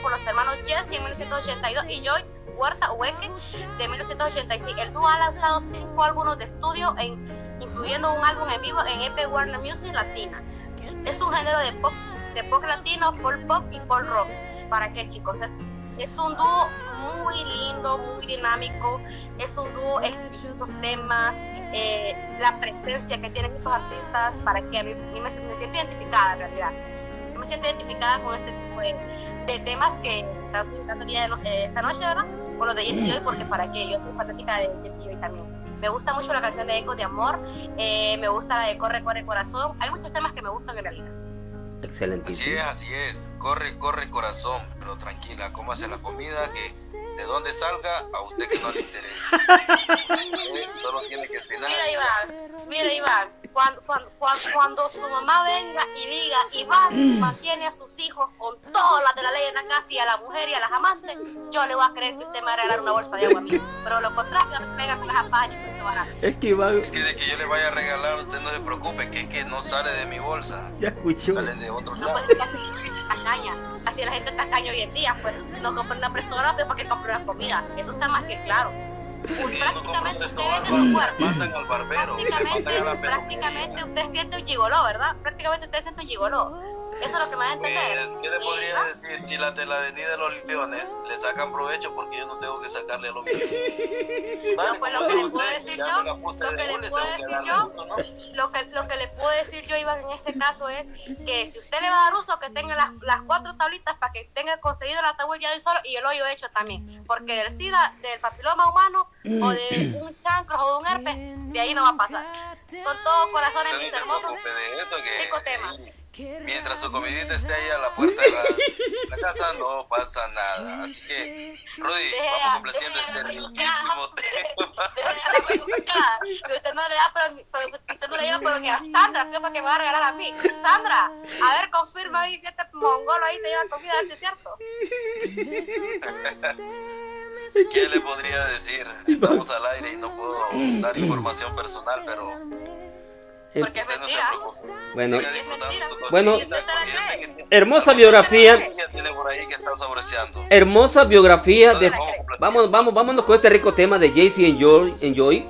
por los hermanos Jesse en 1982 y Joy Huerta Hueque de 1986. El dúo ha lanzado cinco álbumes de estudio, incluyendo un álbum en vivo en EP Warner Music Latina. Es un género de pop, de pop latino, folk pop y folk rock. ¿Para qué, chicos? Es, es un dúo muy lindo, muy dinámico. Es un dúo exquisitos temas, eh, la presencia que tienen estos artistas. ¿Para que A mí, me, siento identificada en realidad. me siento identificada con este tipo de, temas que se están utilizando eh, esta noche, ¿verdad? Con lo de Jessie Hoy, porque para qué, yo soy fanática de Jessie Hoy también. Me gusta mucho la canción de Eco de Amor, eh, me gusta la de Corre, Corre Corazón. Hay muchos temas que me gustan en realidad. Excelente. Así es, así es. Corre, corre corazón, pero tranquila, hace la comida que de donde salga a usted que no le interesa. Solo tiene que cenar. Mira Iván, mira Iván, cuando, cuando, cuando, su mamá venga y diga, Iván mantiene a sus hijos con todas las de la ley en la casa y a la mujer y a las amantes, yo le voy a creer que usted me va a regalar una bolsa de agua a mí. Pero lo contrario, venga con las apañas. Es que Iván... Es que de que yo le vaya a regalar, usted no se preocupe, que es que no sale de mi bolsa. Ya escuchó. Sale de otro lado. No, pues, así, así la gente está caña hoy en día, pues no compra una prestadora pues, porque compra una comida. Eso está más que claro prácticamente usted vende su cuerpo. Prácticamente, prácticamente usted siente un gigoló, ¿verdad? Prácticamente usted siente un gigoló. Eso es lo que me va a entender. Pues, ¿Qué le podría decir? Si las de la Avenida de los Leones le sacan provecho porque yo no tengo que sacarle a los míos. No, pues lo que le puedo decir yo, lo que le puedo decir yo, lo que, lo que le puedo decir yo, Iván, en este caso es que si usted le va a dar uso, que tenga las, las cuatro tablitas para que tenga conseguido la tabla ya de solo y el hoyo hecho también. Porque del SIDA, del papiloma humano o de un chancro o de un herpes, de ahí no va a pasar. Con todo corazón en mis hermosos cinco temas. Mientras su comidita esté ahí a la puerta de la, casa, no pasa nada. Así que, Rudy, vamos complaciendo ese riquísimo tema. Que usted no le da, pero, usted no le lleva ni a Sandra, para que me va a regalar a mí. Sandra, a ver, confirma ahí si este mongolo ahí te lleva comida, a ver si es cierto. ¿Qué le podría decir? Estamos al aire y no puedo dar información personal, pero porque es mentira. Bueno, bueno, hermosa biografía. Hermosa biografía de. Vamos, vamos, vámonos con este rico tema de Jaycee Enjoy. Enjoy.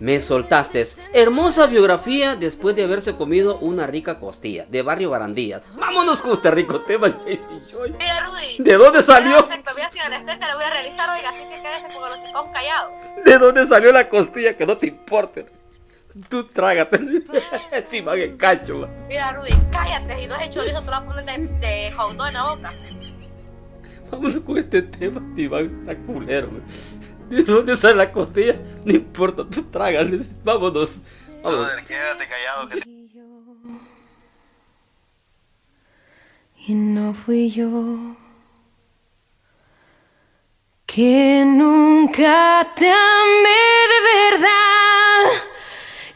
Me soltaste. Hermosa biografía después de haberse comido una rica costilla de Barrio Barandillas. Vámonos con este rico tema, Jaycee Enjoy. ¿De dónde salió? ¿De dónde salió la costilla? Que no te importe. Tú trágate. Encima que cacho. Mira, Rudy, cállate. Y dos hechos eso te lo vas a poner de, de hot en la boca. Vámonos con este tema, Iván. Está culero. ¿De dónde sale la costilla? No importa, tú trágale. Vámonos. Vámonos. quédate callado. Que Y no fui yo que nunca te amé de verdad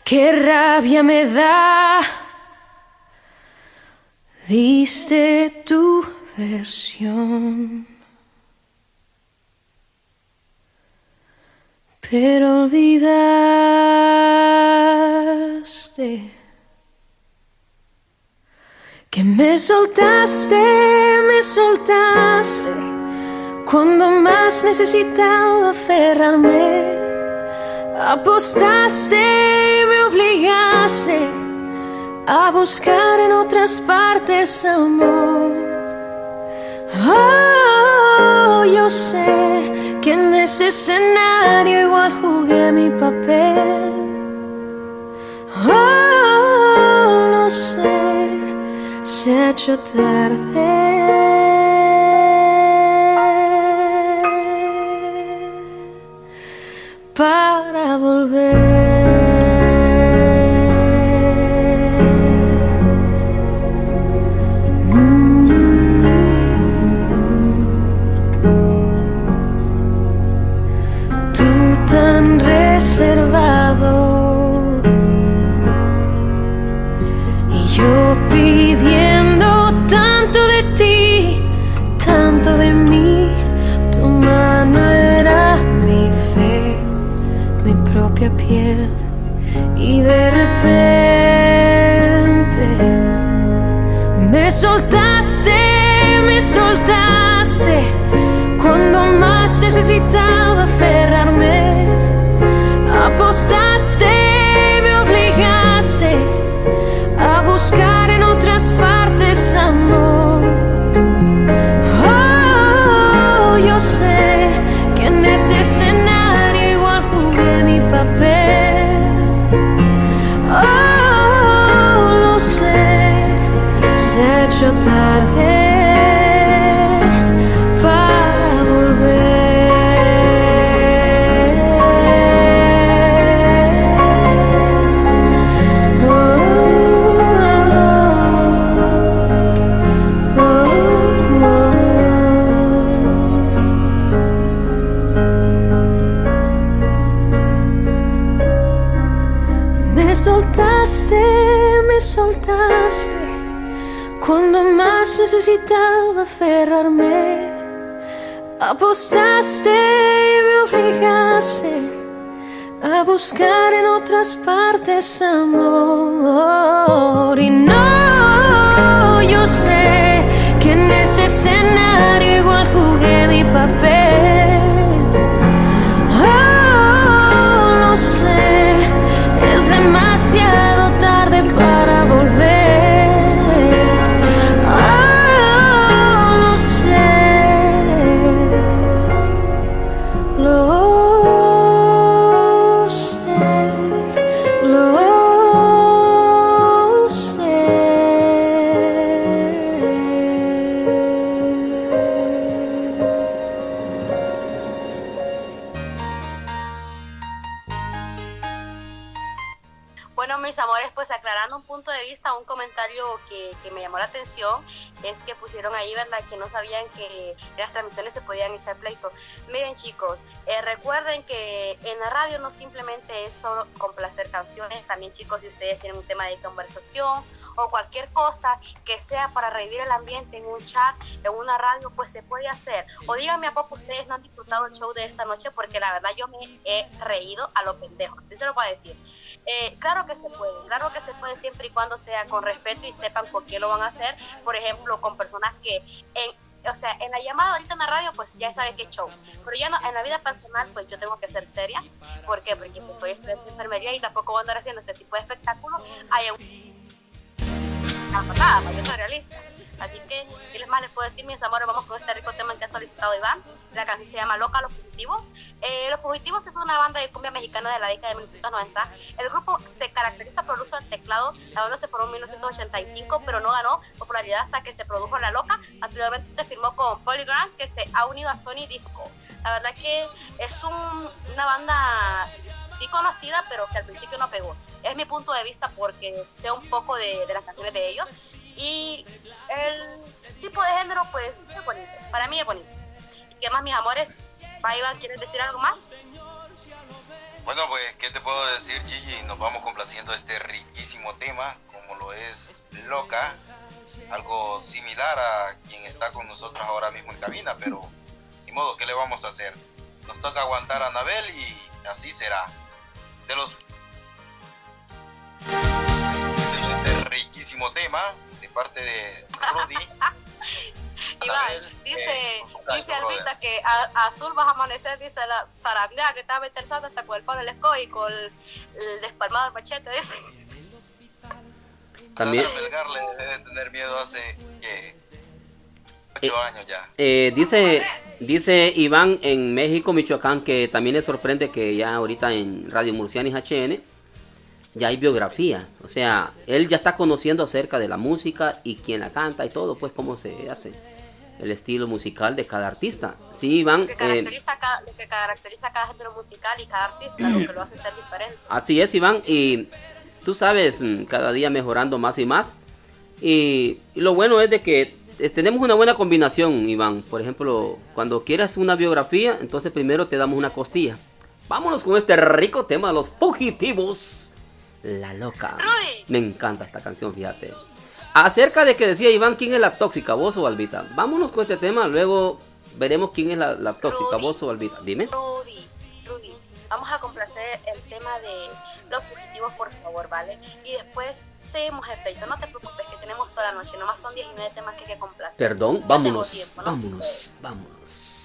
qué rabia me da. Diste tu versión. Pero olvidaste que me soltaste, me soltaste cuando más necesitaba aferrarme Apostaste obligaste a buscar en otras partes amor. Oh, yo sé que en ese escenario igual jugué mi papel. Oh, lo sé, se ha hecho tarde. para volver. Reservado. Y yo pidiendo tanto de ti, tanto de mí, tu mano era propia piel. Y de repente me soltaste, me soltaste más necesitaba aferrarme, Apostaste y me obligaste a buscar en otras partes amor. Y no, yo sé que en ese escenario igual jugué mi papel. Oh, lo sé, es demasiado atención es que pusieron ahí, ¿verdad? Que no sabían que las transmisiones se podían echar pleito. Miren, chicos, eh, recuerden que en la radio no simplemente es solo complacer canciones, también, chicos, si ustedes tienen un tema de conversación o cualquier cosa que sea para revivir el ambiente en un chat, en una radio, pues se puede hacer. O díganme a poco ustedes no han disfrutado el show de esta noche, porque la verdad yo me he reído a lo pendejo, así se lo a decir. Eh, claro que se puede, claro que se puede siempre y cuando sea con respeto y sepan por qué lo van a hacer. Por ejemplo, con personas que, en, o sea, en la llamada ahorita en la radio, pues ya sabe qué show. Pero ya no, en la vida personal, pues yo tengo que ser seria. ¿Por qué? Porque pues, soy estudiante de enfermería y tampoco voy a andar haciendo este tipo de espectáculos. Hay un nada, yo soy realista. Así que, ¿qué les más les puedo decir, mis amores? Vamos con este rico tema que ha solicitado Iván. La canción se llama Loca, Los Fugitivos. Eh, Los Fugitivos es una banda de cumbia mexicana de la década de 1990. El grupo se caracteriza por el uso del teclado. La banda se formó en 1985, pero no ganó popularidad hasta que se produjo La Loca. Anteriormente firmó con Polygram, que se ha unido a Sony Disco. La verdad que es un- una banda sí conocida, pero que al principio no pegó. Es mi punto de vista porque sé un poco de, de las canciones de ellos. Y el tipo de género, pues, es bonito. Para mí es bonito. ¿Y qué más, mis amores? Va, Iván, ¿quieres decir algo más? Bueno, pues, ¿qué te puedo decir, Gigi? Nos vamos complaciendo este riquísimo tema, como lo es Loca, algo similar a quien está con nosotros ahora mismo en cabina, pero ni modo, ¿qué le vamos a hacer? Nos toca aguantar a Anabel y así será. De los de este riquísimo tema parte de Rudy. Iván, dice, eh, ¿cómo dice brother? que a- azul vas a amanecer, dice la zarandea que estaba interesada hasta con el pan del escoy y con el, el despalmado del machete, dice. También- Sandra Melgar le debe tener miedo hace, ¿qué? Ocho Eh, años ya. Eh, dice, dice Iván en México, Michoacán, que también le sorprende que ya ahorita en Radio Murcianis HN ya hay biografía. O sea, él ya está conociendo acerca de la música y quién la canta y todo, pues cómo se hace el estilo musical de cada artista. Sí, Iván, Lo que eh, caracteriza, a cada, lo que caracteriza a cada género musical y cada artista, lo que lo hace ser diferente. así es, Iván, y tú sabes, mm, cada día mejorando más y más. Y, y lo bueno es de que eh, tenemos una buena combinación, Iván. Por ejemplo, cuando quieras una biografía, entonces primero te damos una costilla. Vámonos con este rico tema de los fugitivos. La loca. Rudy. Me encanta esta canción, fíjate. Acerca de que decía Iván, ¿quién es la tóxica, vos o Albita? Vámonos con este tema, luego veremos quién es la, la tóxica, Rudy. vos o Albita. Dime. Rudy, Rudy, vamos a complacer el tema de los fugitivos, por favor, ¿vale? Y después seguimos el pleito. No te preocupes, que tenemos toda la noche. Nomás son 19 temas que hay que complacer. Perdón, vámonos, tiempo, ¿no? vámonos, vámonos.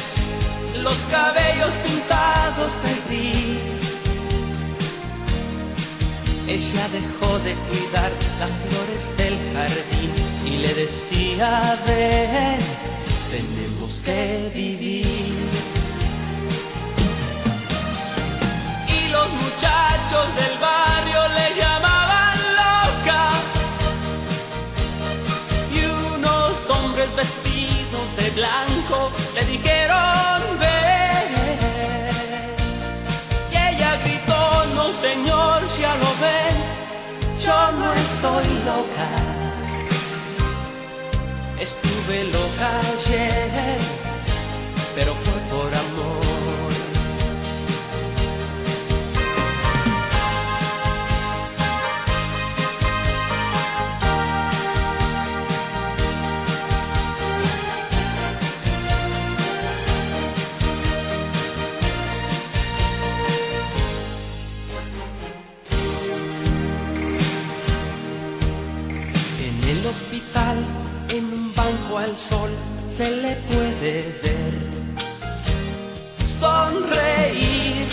los cabellos pintados de gris. Ella dejó de cuidar las flores del jardín y le decía, ven, tenemos que vivir. muchachos del barrio le llamaban loca y unos hombres vestidos de blanco estoy loca. Estuve loca ayer pero fue se le puede ver. Sonreír,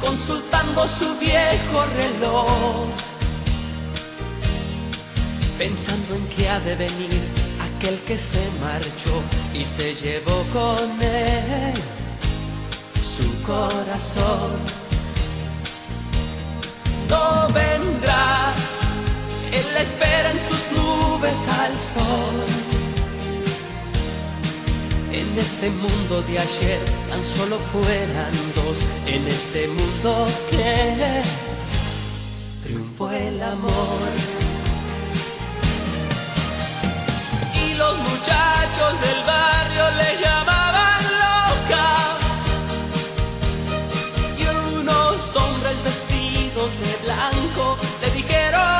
consultando su viejo reloj. Pensando en que ha de venir aquel que se marchó y se llevó con él su corazón. No vendrá, él espera en sus nubes al sol en ese mundo de ayer tan solo fueran dos, en ese mundo que triunfó el amor. Y los muchachos del barrio le llamaban loca. Y unos hombres vestidos de blanco le dijeron,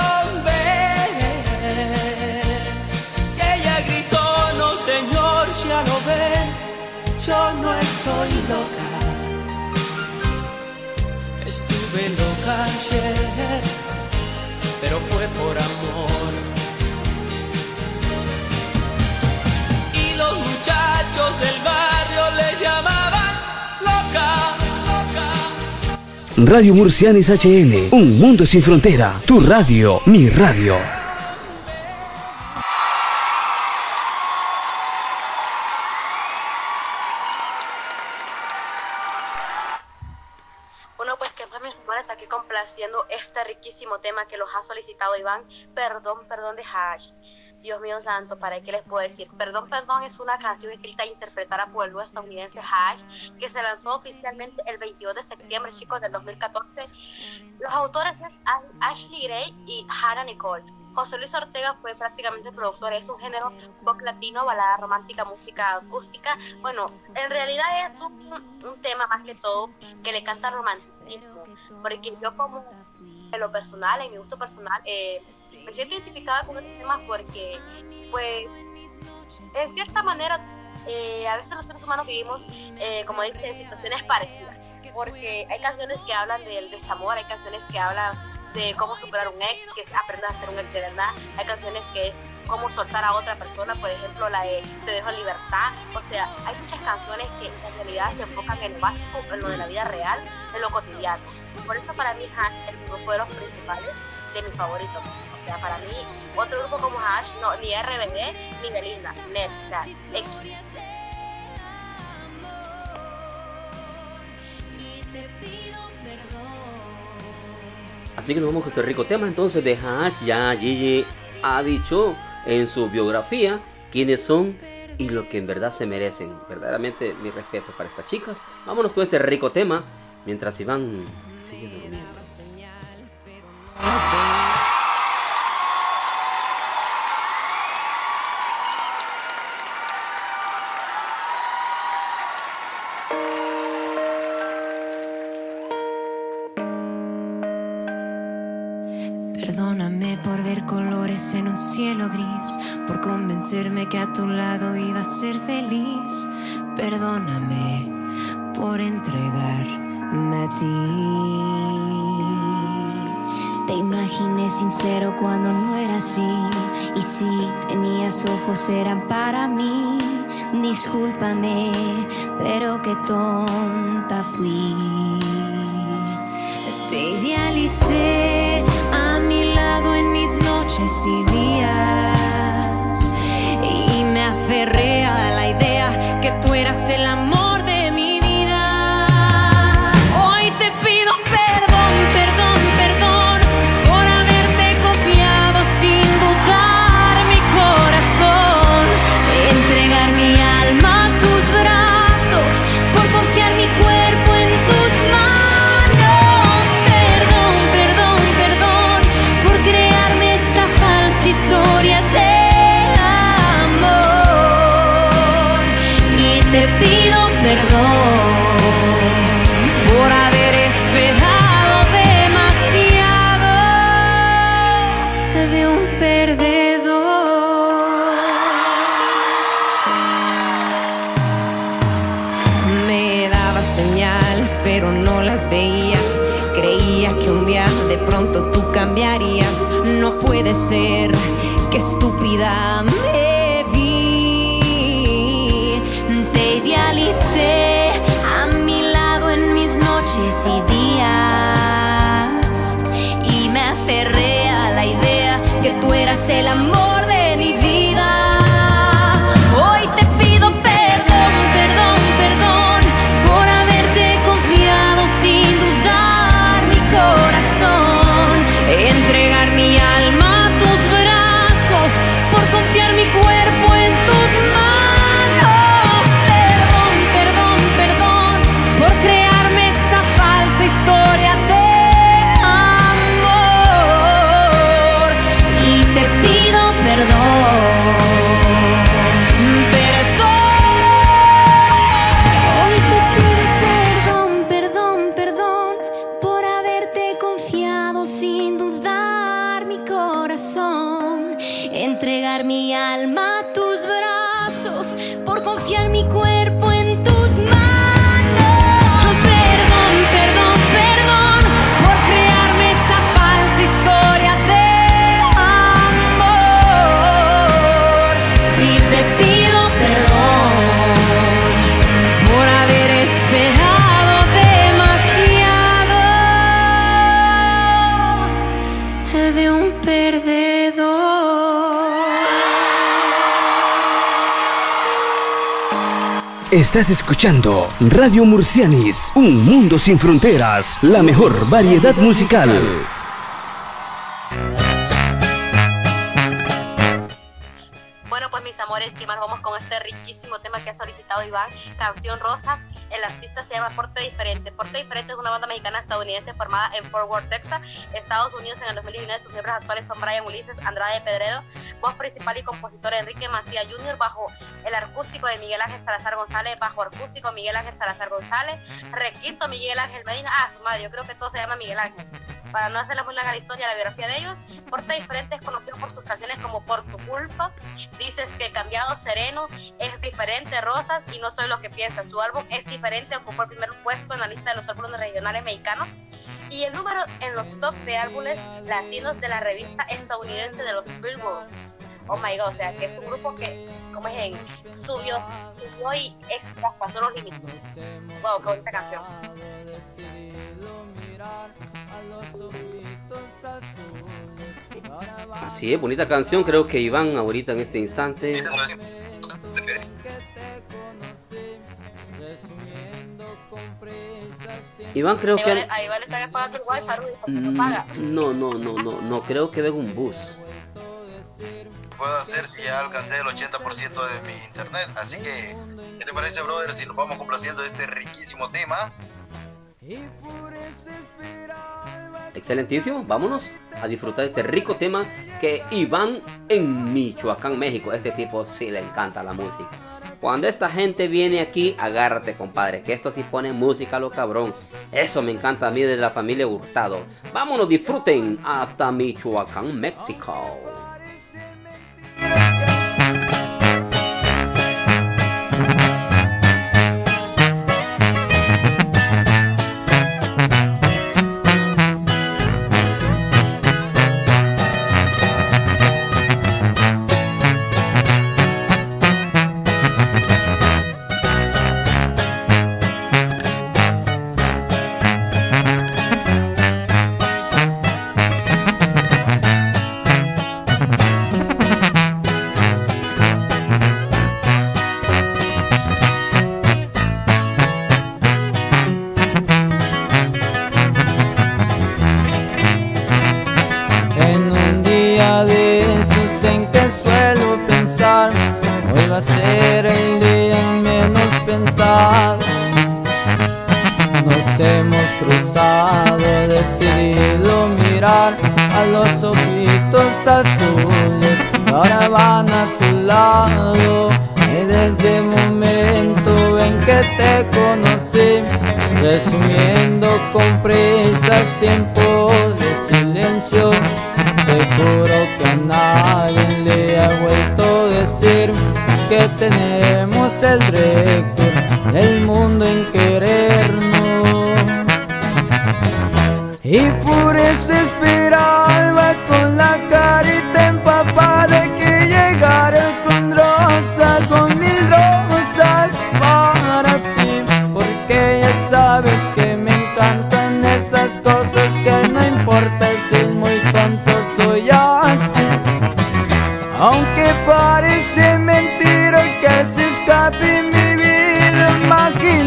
estoy loca. Estuve loca ayer, pero fue por amor. Y los muchachos del barrio le llamaban loca. loca. Radio Murcianis HN, un mundo sin frontera. Tu radio, mi radio. Que los ha solicitado Iván, Perdón, Perdón de Hash. Dios mío santo, ¿para qué les puedo decir? Perdón, Perdón es una canción escrita e interpretada por el estadounidense Hash, que se lanzó oficialmente el 22 de septiembre, chicos, del 2014. Los autores es Ashley Gray y Hannah Nicole. José Luis Ortega fue prácticamente productor, es un género pop latino, balada romántica, música acústica. Bueno, en realidad es un, un tema más que todo que le canta romanticismo, porque yo como en lo personal, en mi gusto personal, eh, me siento identificada con este tema porque, pues, en cierta manera, eh, a veces los seres humanos vivimos, eh, como dice, situaciones parecidas, porque hay canciones que hablan del desamor, hay canciones que hablan de cómo superar un ex, que es aprender a ser un ex de verdad, hay canciones que es cómo soltar a otra persona, por ejemplo, la de Te dejo en libertad, o sea, hay muchas canciones que en realidad se enfocan en lo básico, en lo de la vida real, en lo cotidiano. Por eso para mí Hash es uno de los principales de mis favoritos. O sea, para mí, otro grupo como Hash, no, ni RBD, ni Belinda, Net, X. Así que nos vamos con este rico tema entonces de Hash. Ya Gigi ha dicho en su biografía quiénes son y lo que en verdad se merecen. Verdaderamente mi respeto para estas chicas. Vámonos con este rico tema mientras Iván durmiendo. Perdóname por ver colores en un cielo gris, por convencerme que a tu lado iba a ser feliz. Perdóname por entregarme sincero cuando no era así, y si tenías ojos eran para mí. Discúlpame, pero qué tonta fui. Te idealicé de un perdedor. Me daba señales, pero no las veía. Creía que un día de pronto tú cambiarías. No puede ser que estúpida me eras el amor Estás escuchando Radio Murcianis, un mundo sin fronteras, la mejor variedad musical. Bueno, pues mis amores, que más vamos con este riquísimo tema que ha solicitado Iván, Canción Rosas. El artista se llama Porte Diferente. Porte Diferente es una banda mexicana estadounidense formada en Fort Worth, Texas, Estados Unidos. En el 2019 sus miembros actuales son Brian Ulises, Andrade Pedredo, voz principal y compositor Enrique Macía Jr. bajo el acústico de Miguel Ángel Salazar González, bajo acústico Miguel Ángel Salazar González, requinto Miguel Ángel Medina. Ah, su madre, yo creo que todo se llama Miguel Ángel. Para no hacerla muy larga la historia, la biografía de ellos, Porte Diferente es conocido por sus canciones como Por tu culpa, Dices que cambiado sereno, es diferente Rosas y no soy lo que piensas. Su álbum es diferente, ocupó el primer puesto en la lista de los álbumes regionales mexicanos y el número en los top de álbumes latinos de la revista estadounidense de los Billboard. Oh my god, o sea que es un grupo que, como es en, subió, subió y extraspasó los límites. Wow, qué bonita canción. Así es, bonita canción. Creo que Iván ahorita en este instante. Iván creo Ahí que... vale, ahí vale estar pagando el wifi, porque no Mm, paga. No, no, no, no, no, creo que ven un bus. puedo hacer si ya alcancé el 80% de mi internet. Así que, ¿qué te parece, brother? Si nos vamos complaciendo este riquísimo tema. Excelentísimo, vámonos a disfrutar de este rico tema que Iván en Michoacán, México. Este tipo sí le encanta la música. Cuando esta gente viene aquí, agárrate, compadre, que esto sí pone música lo cabrón. Eso me encanta a mí de la familia Hurtado. Vámonos, disfruten hasta Michoacán, México.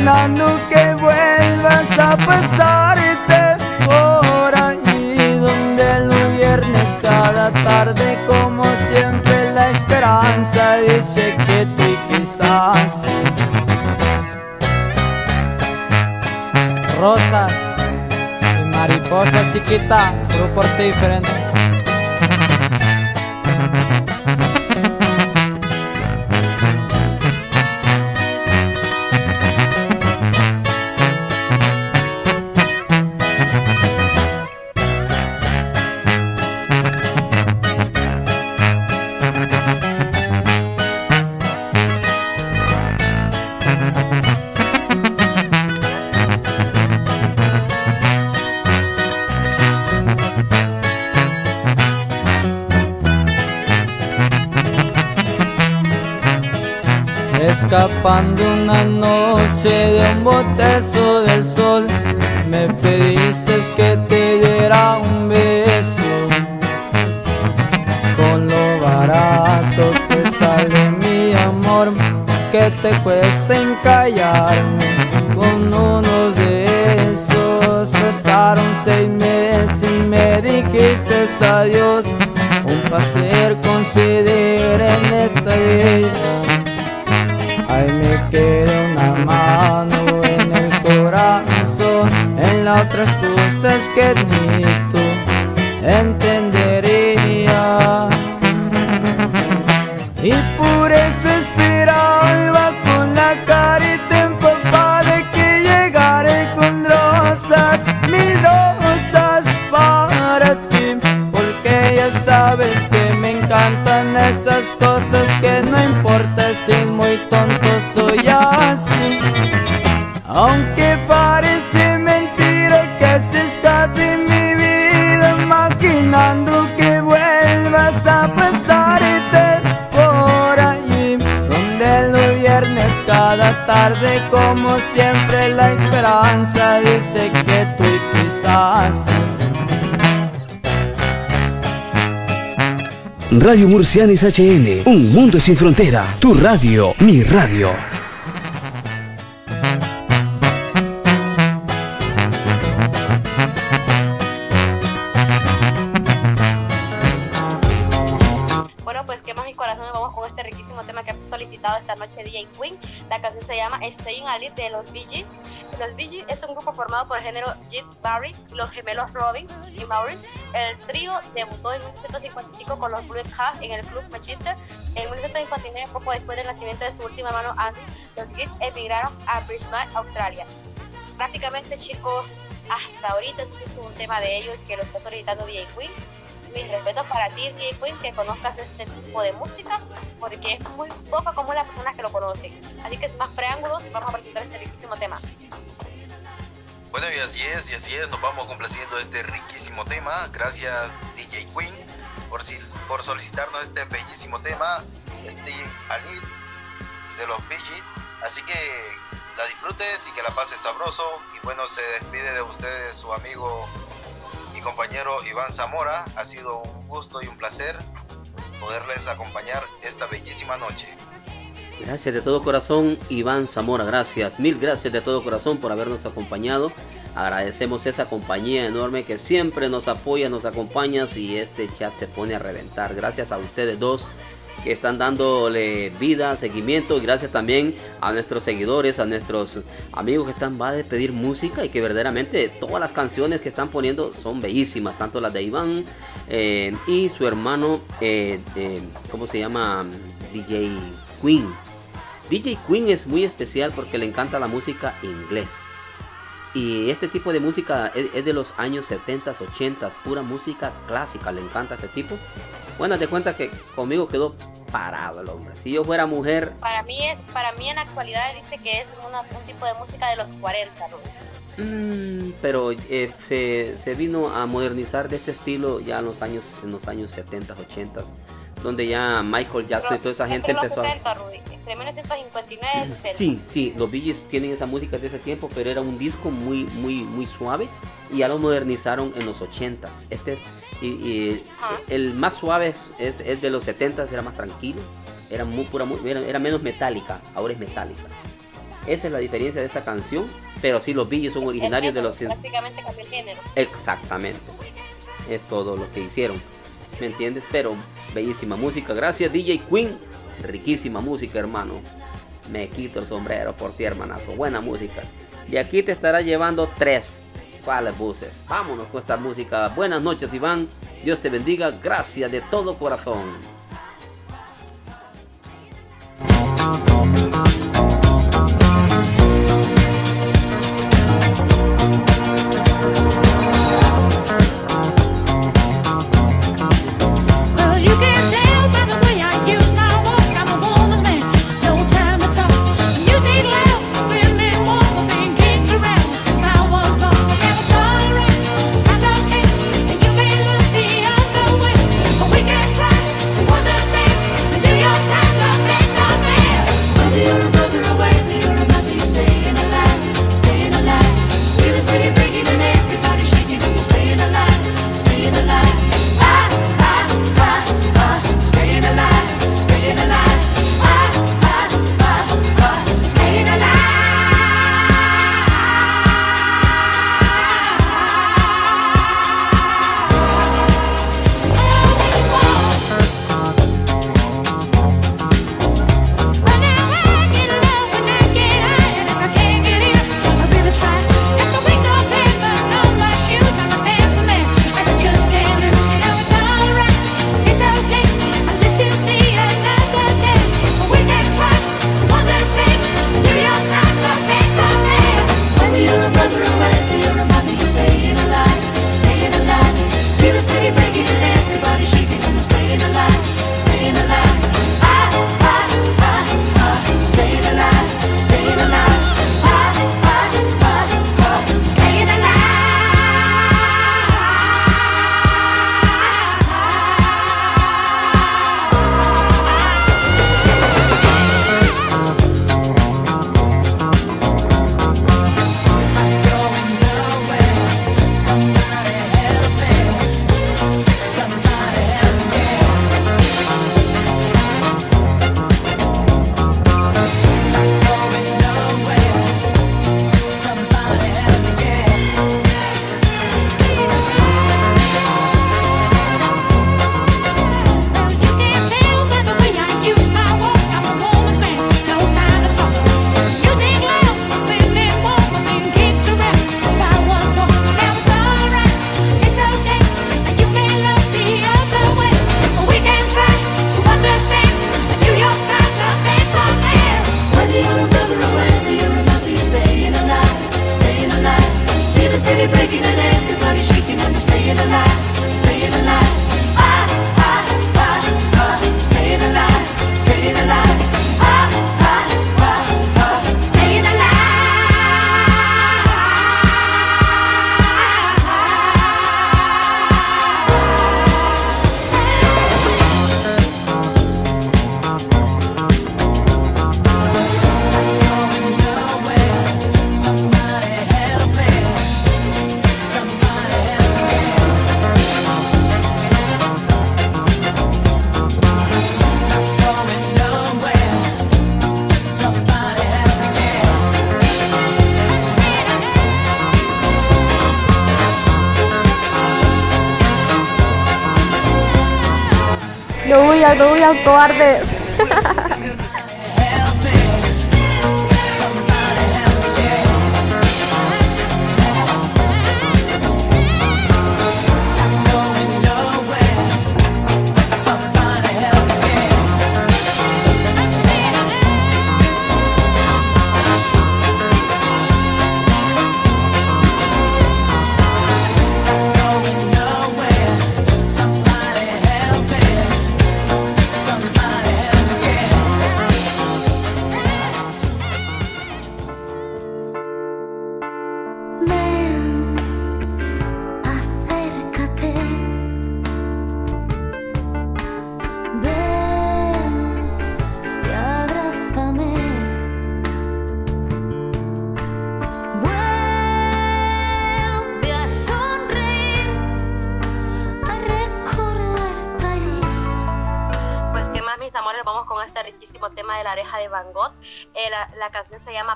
Imaginando que vuelvas a pasarte por allí Donde los viernes cada tarde como siempre la esperanza dice que tú quizás. Rosas y mariposa chiquita, grupo diferente Escapando una noche de un botezo del sol Me pediste que te diera un beso. Con lo barato que sale mi amor Que te cuesta encallarme. Con uno de esos pasaron seis meses y me dijiste adiós. Un placer conceder en esta vida cosas que Radio Murcianis HN, Un Mundo Sin Frontera, tu radio, mi radio. Bueno, pues quemas mi corazón y vamos con este riquísimo tema que ha solicitado esta noche DJ Queen. La canción se llama Estoy en de los Bee Gees. Los Bee Gees es un grupo formado por el género Jit Barry, los gemelos Robbins y Maurice el trío debutó en 1955 con los Blue Cats en el club Manchester. En 1959, poco después del nacimiento de su última hermano Andy, los Geeks emigraron a Brisbane, Australia. Prácticamente, chicos, hasta ahorita este es un tema de ellos que lo está solicitando DJ Queen mis respetos para ti, DJ Queen, que conozcas este tipo de música, porque es muy poco común las personas que lo conocen. Así que es más preámbulos, vamos a presentar este riquísimo tema. Bueno, y así es, y así es, nos vamos complaciendo este riquísimo tema. Gracias, DJ Queen, por, por solicitarnos este bellísimo tema, este Anit de los Bee Así que la disfrutes y que la pases sabroso. Y bueno, se despide de ustedes su amigo y compañero Iván Zamora. Ha sido un gusto y un placer poderles acompañar esta bellísima noche. Gracias de todo corazón, Iván Zamora. Gracias, mil gracias de todo corazón por habernos acompañado. Agradecemos esa compañía enorme que siempre nos apoya, nos acompaña y este chat se pone a reventar. Gracias a ustedes dos que están dándole vida, seguimiento gracias también a nuestros seguidores, a nuestros amigos que están va a pedir música y que verdaderamente todas las canciones que están poniendo son bellísimas, tanto las de Iván eh, y su hermano, eh, eh, ¿cómo se llama? DJ Queen. DJ Queen es muy especial porque le encanta la música inglés. Y este tipo de música es, es de los años 70, 80, pura música clásica, le encanta este tipo. Bueno, te cuenta que conmigo quedó parado el hombre. Si yo fuera mujer... Para mí es, para mí en la actualidad dice que es una- un tipo de música de los 40, ¿no? mm, pero eh, se, se vino a modernizar de este estilo ya en los años, en los años 70, 80, donde ya Michael Jackson y toda esa gente empezó a... 60, Rudy. Entre 1959 y 60. Sí, sí, los Gees tienen esa música de ese tiempo, pero era un disco muy, muy, muy suave y ya lo modernizaron en los 80s. Este, y, y el más suave es, es, es de los 70s, era más tranquilo, era, muy, pura, mu- era, era menos metálica, ahora es metálica. Esa es la diferencia de esta canción, pero sí, los Gees son originarios de los... Prácticamente cambió el género. Exactamente. Es todo lo que hicieron. ¿Me entiendes? Pero bellísima música. Gracias DJ Queen. Riquísima música, hermano. Me quito el sombrero por ti, hermanazo. Buena música. Y aquí te estará llevando tres. ¿Cuáles buses? Vámonos con esta música. Buenas noches, Iván. Dios te bendiga. Gracias de todo corazón.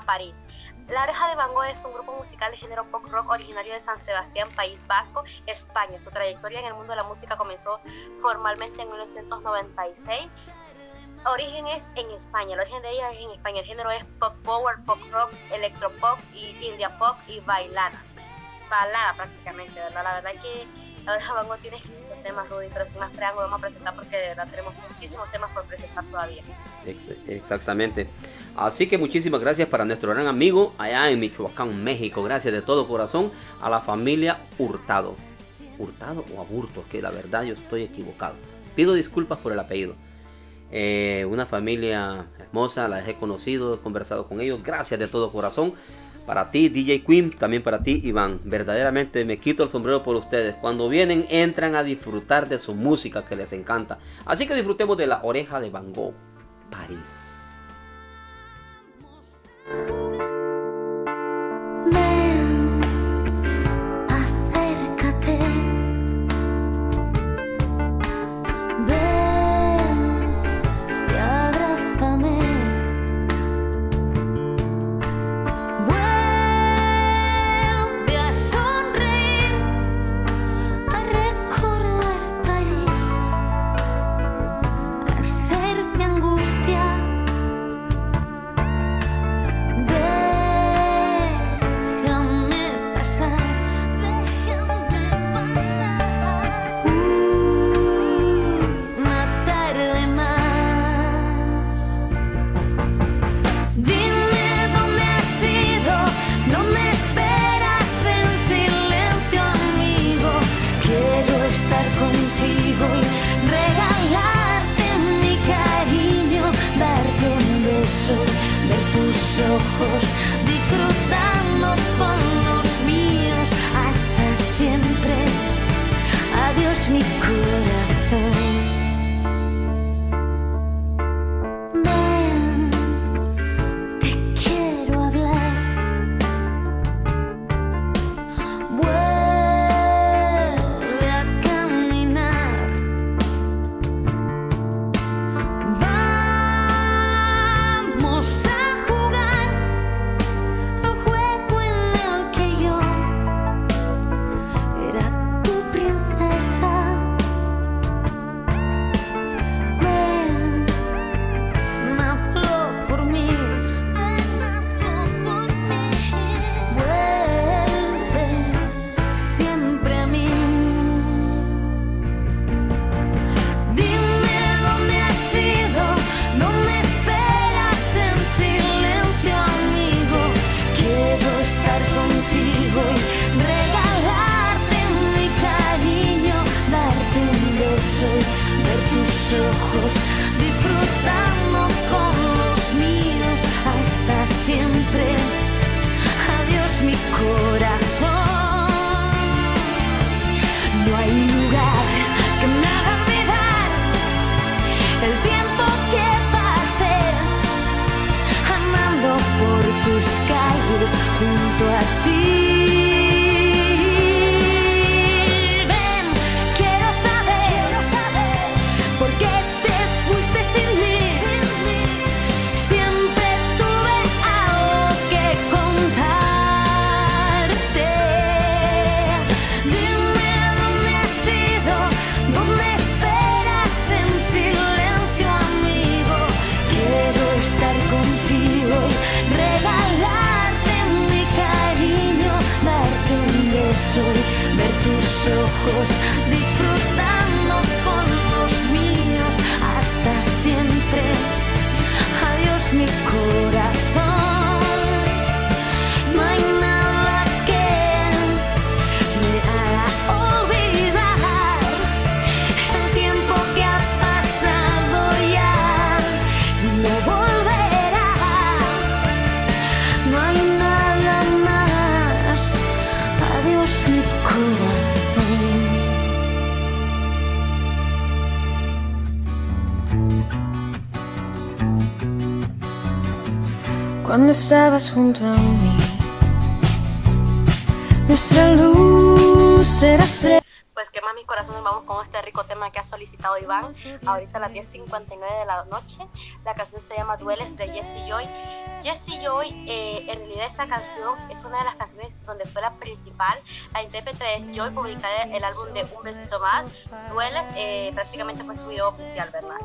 París. La Oreja de Van Gogh es un grupo musical de género pop rock originario de San Sebastián, País Vasco, España. Su trayectoria en el mundo de la música comenzó formalmente en 1996. Origen es en España, el origen de ella es en España. El género es pop power, pop rock, electropop y india pop y bailada. Balada prácticamente, ¿verdad? La verdad es que la de Van Gogh tiene escritos temas, Rudy, pero sin más preámbulo vamos a presentar porque de verdad tenemos muchísimos temas por presentar todavía. Ex- Exactamente. Así que muchísimas gracias para nuestro gran amigo allá en Michoacán, México. Gracias de todo corazón a la familia Hurtado. Hurtado o Aburto, que la verdad yo estoy equivocado. Pido disculpas por el apellido. Eh, una familia hermosa, la he conocido, he conversado con ellos. Gracias de todo corazón. Para ti, DJ Queen, también para ti, Iván. Verdaderamente me quito el sombrero por ustedes. Cuando vienen, entran a disfrutar de su música que les encanta. Así que disfrutemos de la oreja de Van Gogh, París. 嗯 estabas junto a mí. Nuestra luz era ser. Pues que más mis corazones vamos con este rico tema que ha solicitado Iván ahorita a las 10.59 de la noche. La canción llama Dueles de Jesse Joy. Jesse Joy, eh, en realidad esta canción es una de las canciones donde fue la principal. La intérprete es Joy, publicada el álbum de Un Besito Más. Dueles eh, prácticamente fue su video oficial, ¿verdad?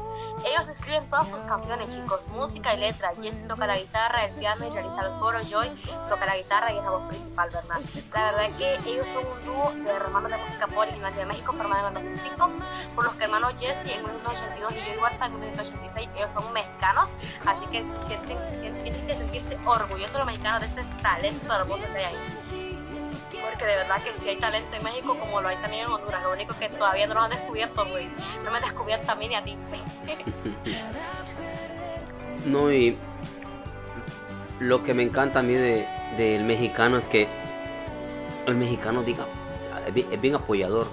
Ellos escriben todas sus canciones, chicos, música y letra. Jesse toca la guitarra, el piano y realiza el coro. Joy toca la guitarra y es la voz principal, ¿verdad? La verdad es que ellos son un dúo de hermanos de música pop original de México, formado en el 2005, por los que hermanos Jesse en 1982 y Joy Huerta en 1986, ellos son mexicanos, así que sienten, tienen que sentirse orgullosos los mexicanos de este talento hermoso que hay. Porque de verdad que sí hay talento en México como lo hay también en Honduras, lo único que todavía no lo han descubierto, güey. No me han descubierto a mí ni a ti. No, y lo que me encanta a mí de- del mexicano es que el mexicano, diga, es bien, es bien apoyador.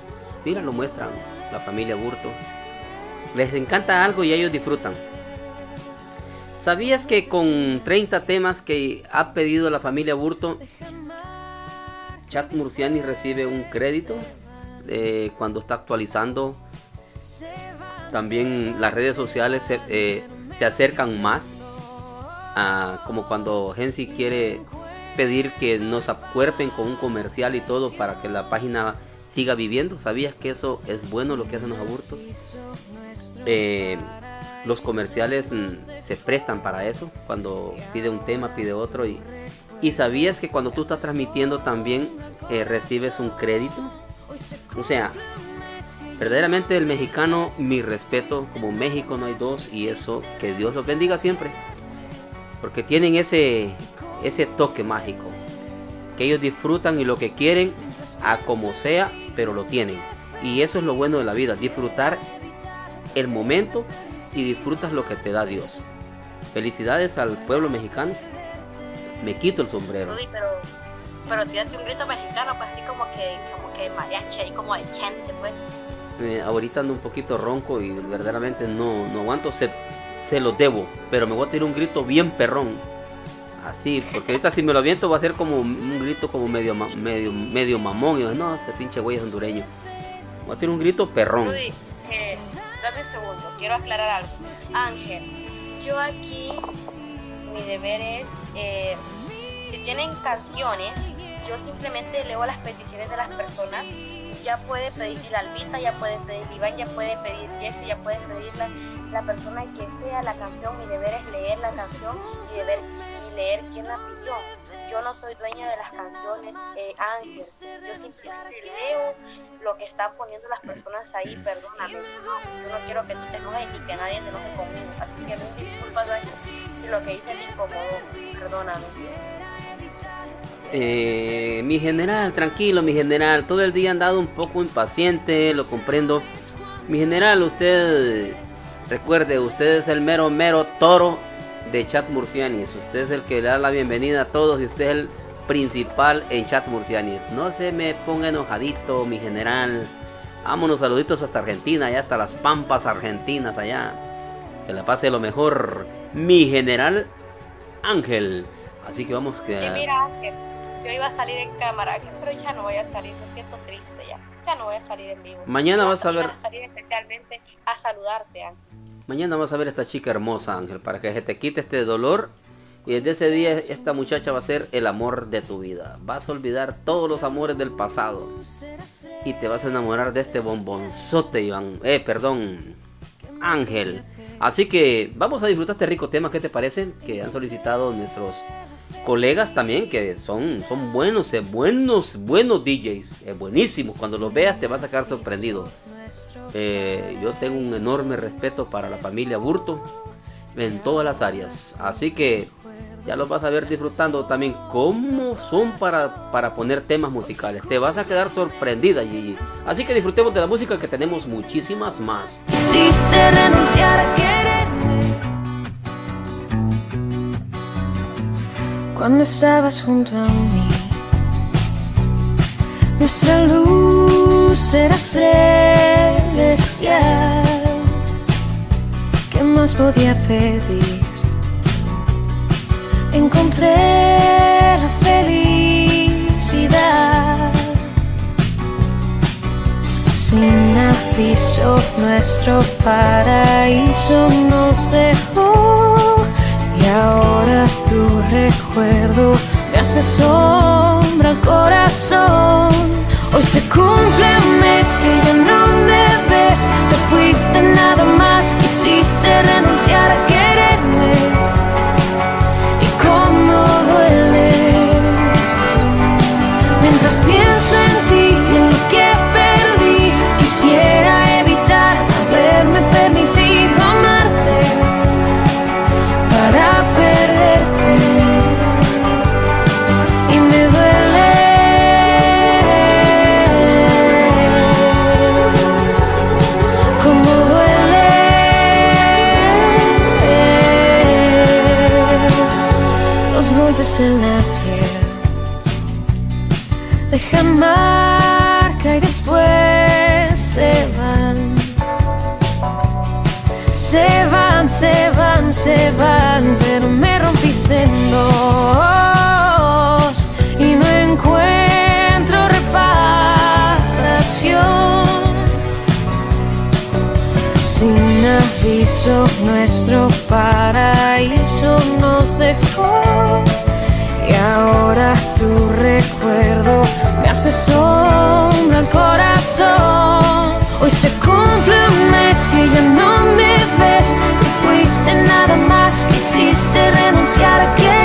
Mira, lo muestran, la familia Burto. Les encanta algo y ellos disfrutan. ¿Sabías que con 30 temas que ha pedido la familia Burto, Chat Murciani recibe un crédito eh, cuando está actualizando? También las redes sociales se, eh, se acercan más a como cuando Gensi quiere pedir que nos acuerpen con un comercial y todo para que la página siga viviendo. ¿Sabías que eso es bueno lo que hacen los aburtos? Eh, los comerciales mm, se prestan para eso. Cuando pide un tema, pide otro. Y, y sabías que cuando tú estás transmitiendo también eh, recibes un crédito. O sea, verdaderamente el mexicano, mi respeto, como México no hay dos. Y eso, que Dios los bendiga siempre. Porque tienen ese, ese toque mágico. Que ellos disfrutan y lo que quieren, a como sea, pero lo tienen. Y eso es lo bueno de la vida, disfrutar el momento y disfrutas lo que te da Dios. Felicidades al pueblo mexicano. Me quito el sombrero. Rudy, pero, pero tírate un grito mexicano, pues así como que, como que mariachi, ahí como de chente, pues. Eh, ahorita ando un poquito ronco y verdaderamente no, no aguanto. Se, se lo debo, pero me voy a tirar un grito bien perrón. Así, porque ahorita si me lo aviento va a ser como un grito como medio medio medio mamón. Y yo, no, este pinche güey es hondureño. Voy a tirar un grito perrón. Eh, dame un segundo, quiero aclarar algo. Ángel, yo aquí, mi deber es, eh, si tienen canciones, yo simplemente leo las peticiones de las personas. Ya puede pedir Albita, ya puede pedir Iván, ya puede pedir Jesse, ya puede pedir la, la persona que sea la canción. Mi deber es leer la canción y, deber, y leer quién la pidió. Yo no soy dueña de las canciones, eh, Ángel. Yo simplemente leo lo que están poniendo las personas ahí, perdóname. Yo no quiero que tú te enojes ni que nadie se enoje conmigo. Así que mil disculpas, Ángel, si lo que hice te incomodó. Perdóname. Eh, mi general, tranquilo, mi general. Todo el día han dado un poco impaciente, lo comprendo. Mi general, usted, recuerde, usted es el mero, mero toro de Chat Murcianis. Usted es el que le da la bienvenida a todos y usted es el principal en Chat Murcianis. No se me ponga enojadito, mi general. Vámonos, saluditos hasta Argentina, allá hasta las Pampas Argentinas, allá. Que la pase lo mejor, mi general Ángel. Así que vamos que... Y mira, Ángel, yo iba a salir en cámara, Ángel, pero ya no voy a salir. Me siento triste ya. Ya no voy a salir en vivo. Mañana vas a ver- salir especialmente a saludarte, Ángel. Mañana vas a ver a esta chica hermosa, Ángel, para que se te quite este dolor. Y desde ese día esta muchacha va a ser el amor de tu vida. Vas a olvidar todos los amores del pasado. Y te vas a enamorar de este bombonzote, Iván. Eh, perdón. Ángel. Así que vamos a disfrutar este rico tema. ¿Qué te parece? Que han solicitado nuestros colegas también, que son, son buenos, eh, buenos, buenos DJs. eh, buenísimos. Cuando los veas te vas a quedar sorprendido. Eh, yo tengo un enorme respeto para la familia Burto en todas las áreas. Así que ya los vas a ver disfrutando también cómo son para, para poner temas musicales. Te vas a quedar sorprendida, Gigi. Así que disfrutemos de la música que tenemos muchísimas más. Si se renunciara a cuando estabas junto a mí, nuestra luz era celestial. ¿Qué más podía pedir? encontré la felicidad. Sin aviso nuestro paraíso nos dejó y ahora tu recuerdo me hace sombra al corazón. Hoy se cumple un mes que ya no me ves, te fuiste nada más, quisiste renunciar a quererme. Nuestro paraíso nos dejó y ahora tu recuerdo me hace sombra al corazón. Hoy se cumple un mes que ya no me ves, te fuiste nada más, quisiste renunciar a quererme.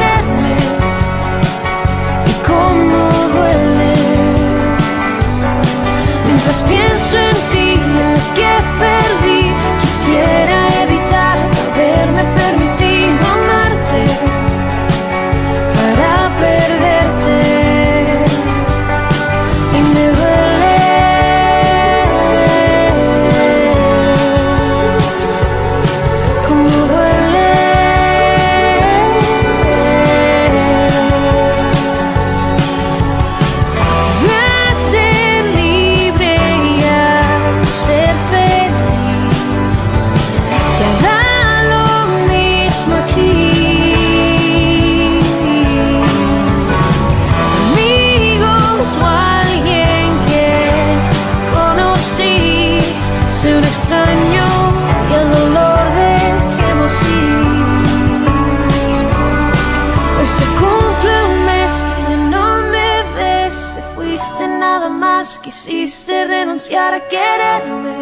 Quisiste renunciar a quererme.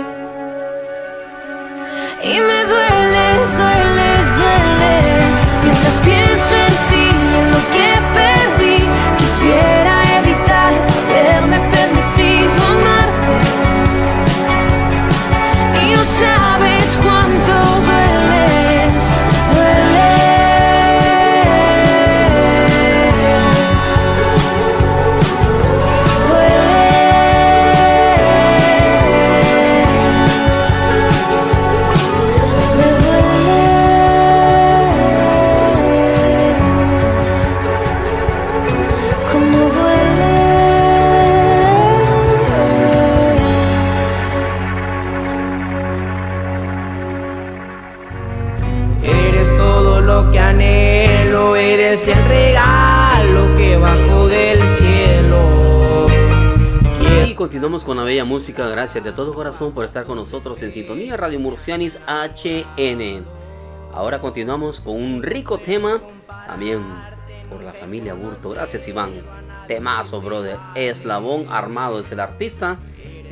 Y me dueles, dueles, dueles Mientras pienso en ti en lo que perdí continuamos con la bella música. Gracias de todo corazón por estar con nosotros en sintonía Radio Murcianis HN. Ahora continuamos con un rico tema también por la familia Burto. Gracias Iván. Temazo, brother. Eslabón Armado es el artista.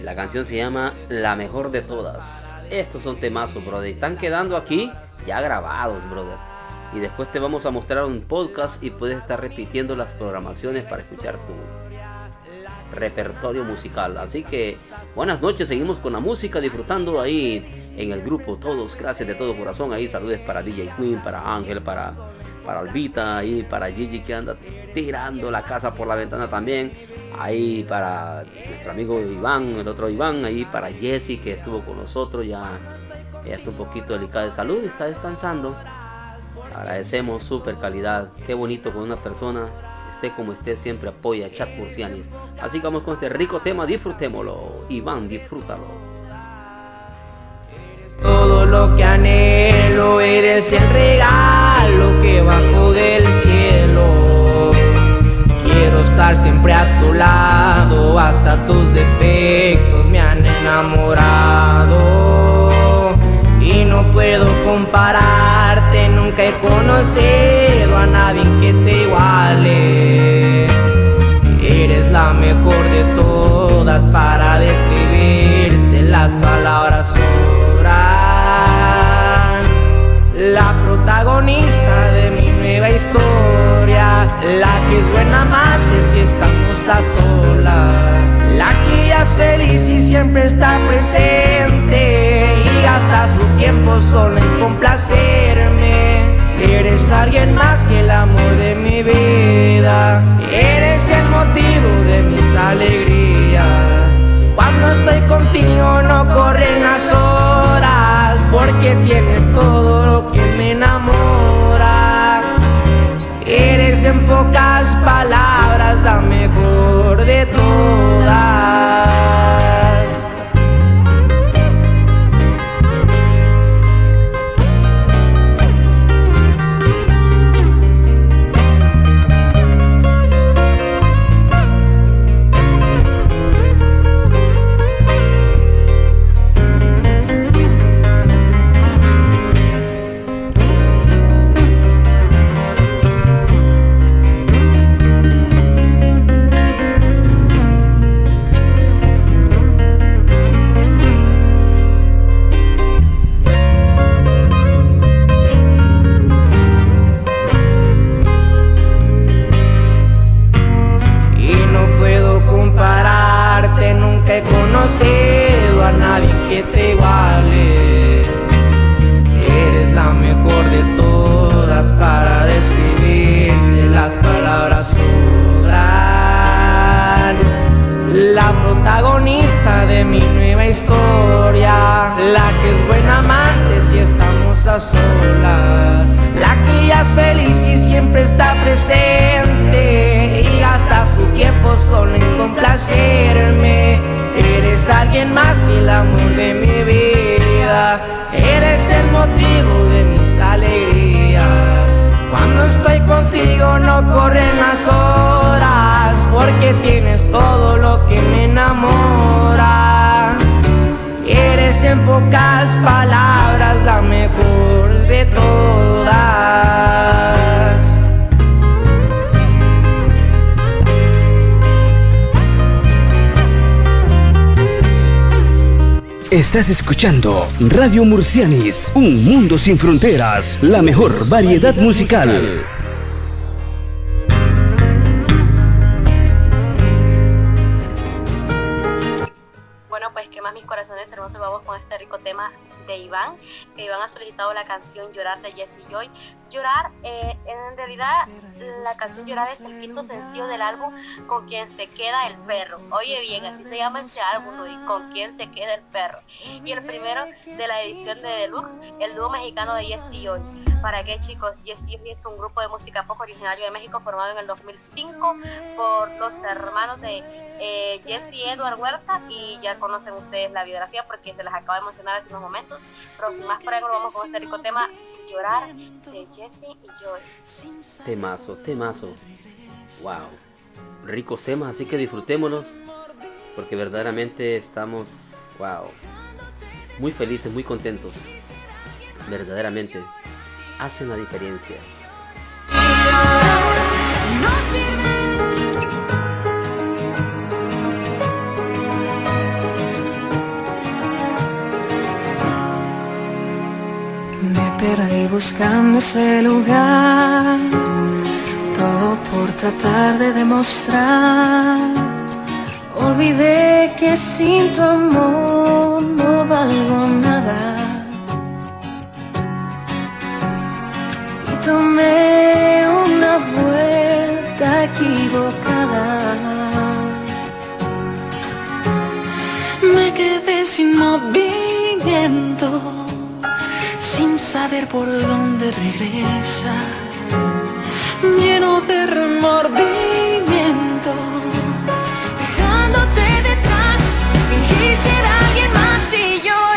La canción se llama La mejor de todas. Estos son temazos, brother. Están quedando aquí ya grabados, brother. Y después te vamos a mostrar un podcast y puedes estar repitiendo las programaciones para escuchar tu repertorio musical. Así que buenas noches, seguimos con la música, disfrutando ahí en el grupo todos. Gracias de todo corazón. Ahí saludes para DJ Queen, para Ángel, para, para Albita, ahí para Gigi que anda tirando la casa por la ventana también. Ahí para nuestro amigo Iván, el otro Iván, ahí para Jesse que estuvo con nosotros, ya, ya está un poquito delicada de salud, está descansando. Agradecemos super calidad, qué bonito con una persona como esté, siempre apoya a Chat Murcianis. Así que vamos con este rico tema, disfrutémoslo. Iván, disfrútalo. Todo lo que anhelo, eres el regalo que bajó del cielo. Quiero estar siempre a tu lado, hasta tus defectos me han enamorado. Y no puedo compararte, he conocido a nadie que te iguale. Eres la mejor de todas para describirte, las palabras sobran. La protagonista de mi nueva historia, la que es buena amante si estamos a solas, la que ya es feliz y siempre está presente y gasta su tiempo solo en complacerme. Eres alguien más que el amor de mi vida, eres el motivo de mis alegrías. Cuando estoy contigo no corren las horas, porque tienes todo lo que me enamora. Eres en pocas palabras la mejor de todas. Estás escuchando Radio Murcianis, un mundo sin fronteras, la mejor variedad musical. Bueno, pues que más mis corazones hermosos vamos con este rico tema de Iván, Iván ha solicitado la canción Llorar de Jesse Joy. En realidad la canción Llorar es el quinto sencillo del álbum Con quien se queda el perro. Oye bien, así se llama ese álbum, ¿no? y Con quien se queda el perro. Y el primero de la edición de Deluxe, el dúo mexicano de Jesse Joy. ¿Para qué chicos? Jesse Joy es un grupo de música pop originario de México formado en el 2005 por los hermanos de eh, Jesse Edward Huerta y ya conocen ustedes la biografía porque se las acabo de mencionar hace unos momentos. Pero sin más vamos con este rico tema, Llorar de Jesse y Joy. Temazo, temazo. Wow. Ricos temas, así que disfrutémonos. Porque verdaderamente estamos, wow. Muy felices, muy contentos. Verdaderamente. Hacen la diferencia. Me perdí buscando ese lugar, todo por tratar de demostrar. Olvidé que sin tu amor no valgo nada. Tomé una vuelta equivocada. Me quedé sin movimiento, sin saber por dónde regresar, lleno de remordimiento. Dejándote detrás, fingí ser alguien más y llorar.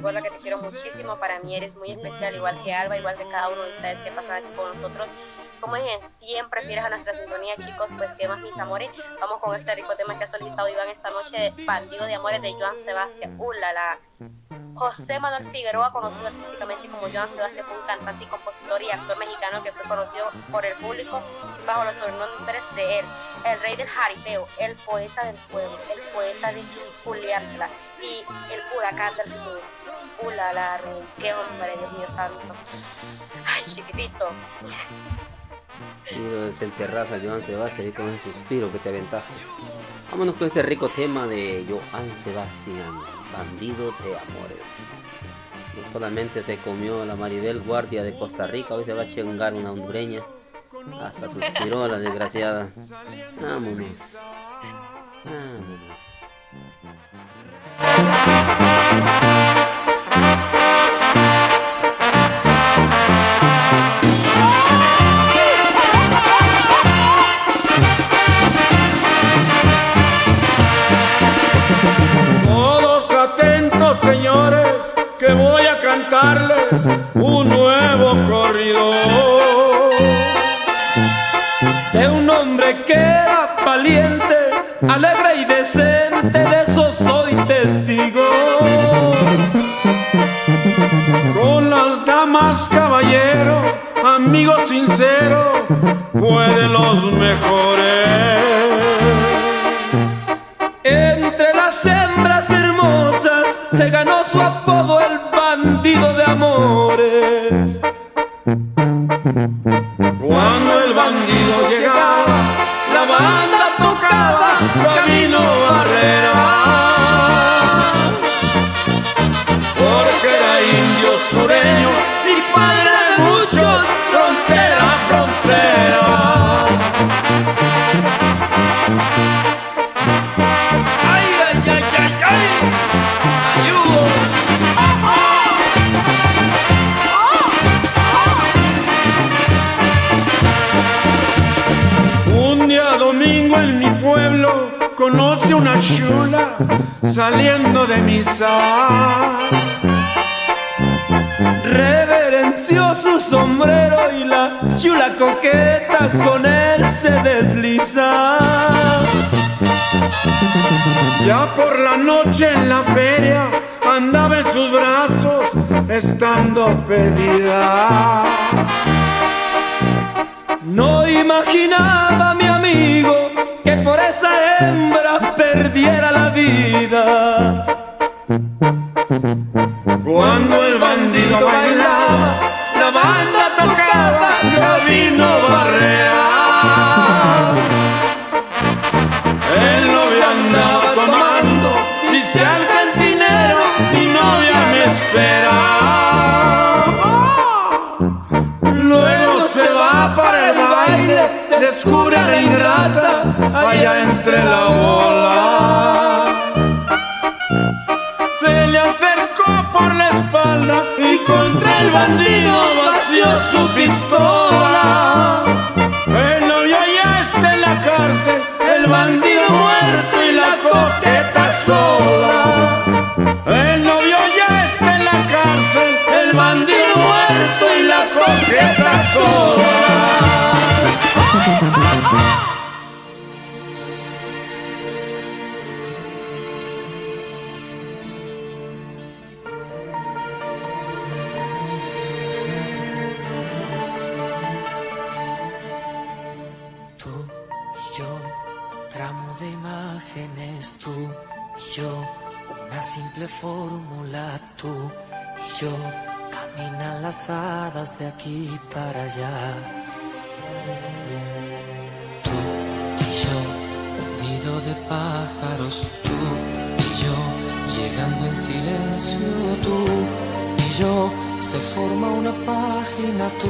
Recuerda que te quiero muchísimo, para mí eres muy especial, igual que Alba, igual que cada uno de ustedes que pasan aquí con nosotros. Como dije, siempre fieles a nuestra sintonía, chicos, pues que más mis amores. Vamos con este rico tema que ha solicitado Iván esta noche, Bandido de Amores de Joan Sebastián. Uh, la, la. José Manuel Figueroa, conocido artísticamente como Joan Sebastián, fue un cantante y compositor y actor mexicano que fue conocido por el público bajo los sobrenombres de él, el rey del jaripeo, el poeta del pueblo, el poeta de Julián y el huracán del sur. Uh, la, qué hombre, Dios mío santo. Ay, chiquitito. Sí, lo desenterras a Joan Sebastián con ese suspiro que te aventaste. Vámonos con este rico tema de Joan Sebastián, bandido de amores. No solamente se comió la Maribel Guardia de Costa Rica, hoy se va a chingar una hondureña. Hasta suspiró la desgraciada. Vámonos. Vámonos. Alegre y decente, de eso soy testigo. Con las damas, caballero, amigo sincero, fue de los mejores. Entre las hembras hermosas se ganó su apodo el bandido de amores. En la feria andaba en sus brazos estando pedida. No imaginaba mi amigo que por esa hembra perdiera la vida. Cuando el bandido bailaba, la banda tocaba, la vino barrea. Descubre a la ingrata allá entre la bola. Se le acercó por la espalda y contra el bandido vació su pistola. El novio ya está en la cárcel, el bandido muerto y la coqueta sola. El novio ya está en la cárcel, el bandido muerto y la coqueta sola. Tú y yo, ramo de imágenes, tú y yo, una simple fórmula, tú y yo, caminan las hadas de aquí para allá. De pájaros, tú y yo, llegando en silencio, tú y yo, se forma una página, tú